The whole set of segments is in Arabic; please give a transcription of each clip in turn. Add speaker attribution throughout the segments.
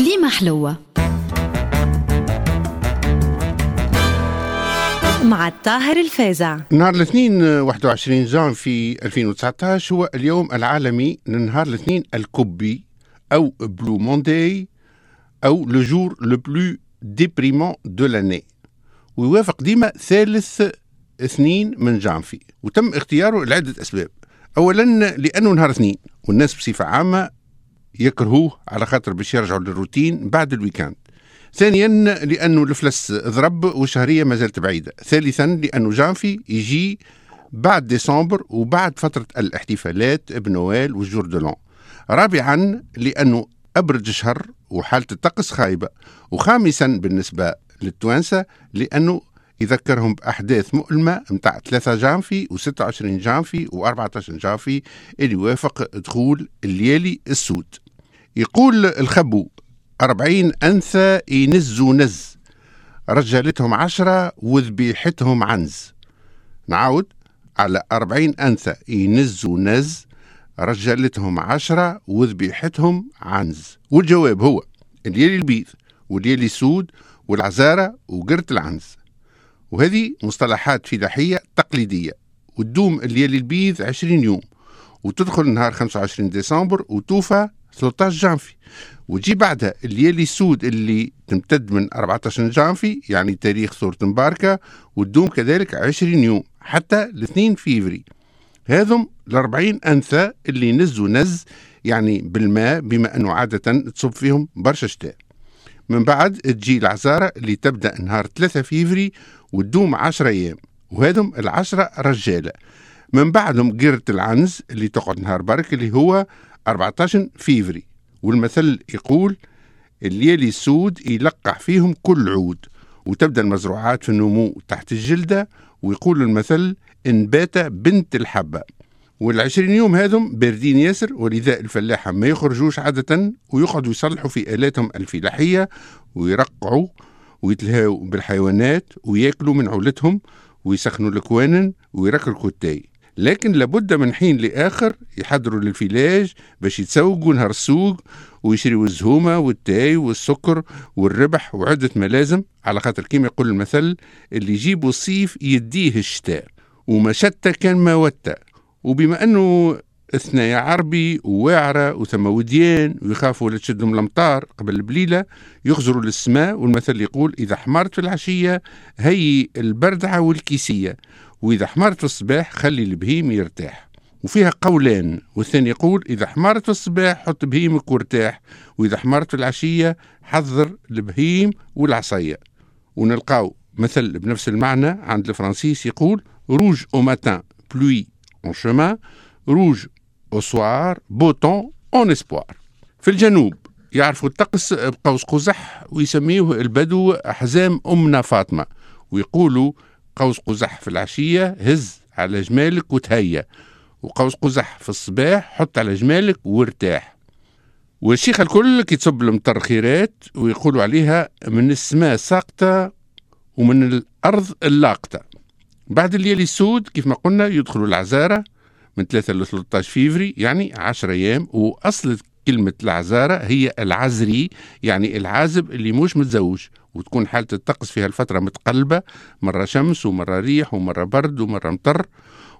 Speaker 1: كليمة حلوة. مع الطاهر الفازع.
Speaker 2: نهار الاثنين 21 جانفي 2019 هو اليوم العالمي لنهار الاثنين الكئيب أو blue Monday أو le jour le plus déprimant de l'année ويوافق ديما ثالث اثنين من جانفي. وتم اختياره لعدة أسباب. أولا لأنه نهار اثنين والناس بصفة عامة يكرهوه على خاطر باش يرجعوا للروتين بعد ال weekend. ثانيا لأنه الإفلاس ضرب والشهرية ما زالت بعيدة. ثالثا لأنه جانفي يجي بعد ديسمبر وبعد فترة الاحتفالات ب Noël وال jour de l'an رابعا لأنه أبرد شهر وحالة الطقس خايبة. وخامسا بالنسبة للتوانسة لأنه يذكرهم بأحداث مؤلمة متاع 3 جانفي و26 جانفي و14 جانفي اللي وافق دخول الليالي السود. يقول الخبو أربعين أنثى ينزوا نز رجالتهم عشرة وذبيحتهم عنز. نعاود. على أربعين أنثى ينزوا نز رجالتهم عشرة وذبيحتهم عنز. والجواب هو الليالي البيض والليالي السود والعزارة وقرة العنز. وهذه مصطلحات فلاحية تقليدية وتدوم الليالي البيض 20 يوم وتدخل نهار 25 ديسمبر وتوفى 13 جانفي. وتجي بعدها الليالي السود اللي تمتد من 14 جانفي يعني تاريخ ثورة مباركة وتدوم كذلك 20 يوم حتى الاثنين فيفري. هذم الأربعين أنثى اللي نزوا نز يعني بالماء بما أنه عادة تصب فيهم برشا شتاء. من بعد تجي العزارة اللي تبدأ نهار 3 فيفري وتدوم 10 أيام وهذم العشرة رجالة من بعدهم قيرة العنز اللي تقعد نهار برك اللي هو 14 فيفري. والمثل يقول الليالي السود يلقح فيهم كل عود. وتبدأ المزروعات في النمو تحت الجلدة ويقول المثل إن بات بنت الحبة. والعشرين يوم هذم باردين ياسر ولذا الفلاحة ما يخرجوش عادة ويقعدوا يصلحوا في آلاتهم الفلاحية ويرقعوا ويتلهوا بالحيوانات وياكلوا من عولتهم ويسخنوا الكوانن ويركركوا التاي. لكن لابد من حين لآخر يحضروا للفلاج باش يتسوقوا نهار السوق ويشريوا الزهومة والتاي والسكر والربح وعدة ملازم. على خاطر كيما يقول المثل اللي يجيبوا الصيف يديه الشتاء. وما شتى كان ما وتى. وبما أنه اثناء عربي وواعرة وثم وديان ويخافوا لا تشدهم الأمطار قبل البليلة يخزروا للسماء والمثل يقول إذا حمرت في العشية هي البردعة والكيسية وإذا حمرت في الصباح خلي البهيم يرتاح. وفيها قولان والثاني يقول إذا حمرت في الصباح حط بهيمك وارتاح وإذا حمرت في العشية حذر البهيم والعصية ونلقاو مثل بنفس المعنى عند الفرنسيس يقول روج au matin pluie. En chemin soir beau temps en espoir. في الجنوب يعرفوا الطقس بقوس قزح ويسميوه البدو حزام أمنا فاطمة ويقولوا قوس قزح في العشية هز على جمالك وتهيأ وقوس قزح في الصباح حط على جمالك وارتاح. والشيخ الكل كي تصب المطر خيرات ويقولوا عليها من السماء ساقطة ومن الأرض اللاقطة. بعد الليالي السود كيف ما قلنا يدخلوا العزارة من 3 ل 13 فيفري يعني 10 أيام. وأصل كلمة العزارة هي العزري يعني العازب اللي مش متزوج. وتكون حالة الطقس في هالفترة متقلبة مرة شمس ومرة ريح ومرة برد ومرة مطر.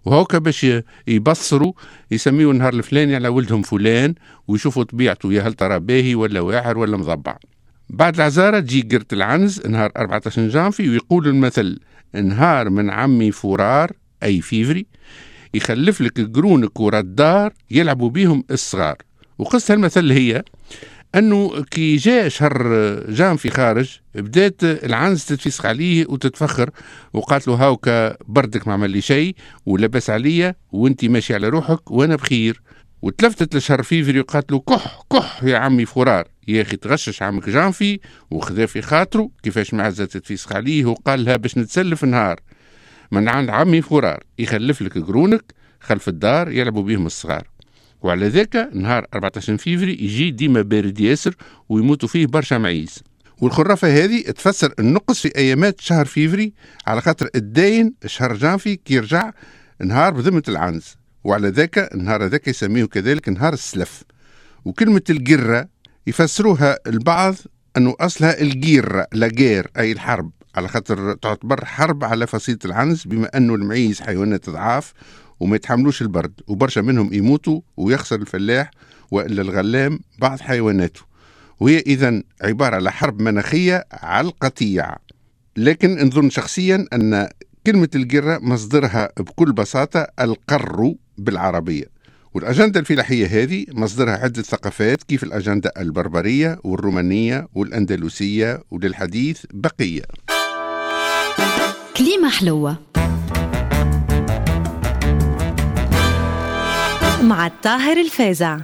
Speaker 2: وهوكا باش يبصروا يسميوا النهار الفلاني على ولدهم فلان ويشوفوا طبيعته يا هل ترى باهي ولا واعر ولا مضبع. بعد العزارة تجي قرة العنز نهار 14 جانفي ويقول المثل نهار من عمي فرار أي فيفري يخلف لك قرونك ورا الدار يلعبوا بيهم الصغار. وقصة المثل هي أنه كي جاء شهر جانفي خارج بدات العنز تتفسخ عليه وتتفخر وقالت له هاوكا بردك ما عمل لي شيء ولبس عليا وانت ماشي على روحك وأنا بخير. وتلفتت لشهر فيفري وقالت له كح كح يا عمي فرار. يا أخي تغشش عمك جانفي وخذا في خاطره كيفاش معزة تتفسخ عليه وقال لها باش نتسلف نهار. من عند عمي فرار. يخلف لك قرونك خلف الدار يلعبوا بيهم الصغار. وعلى ذاك نهار 14 فيفري يجي ديما بارد ياسر ويموتوا فيه برشا معيز. والخرافة هذه تفسر النقص في أيامات شهر فيفري على خاطر الداين شهر جانفي كي يرجع نهار بذمة العنز. وعلى ذاك النهار ذاك يسميه كذلك نهار السلف. وكلمة القرة يفسروها البعض أنه أصلها الجير لاجير أي الحرب. على خاطر تعتبر حرب على فصيلة العنز بما أنه المعيز حيوانات ضعاف وما يتحملوش البرد. وبرشا منهم يموتوا ويخسر الفلاح وإلا الغلام بعض حيواناته. وهي إذا عبارة على حرب مناخية على القطيع. لكن نظن شخصيا أن كلمة الجرة مصدرها بكل بساطة القر بالعربية. والأجندة الفلاحية هذه مصدرها عدة ثقافات كيف الأجندة البربرية والرومانية والأندلسية وللحديث بقية.
Speaker 1: كليمة حلوة. مع الطاهر الفازع.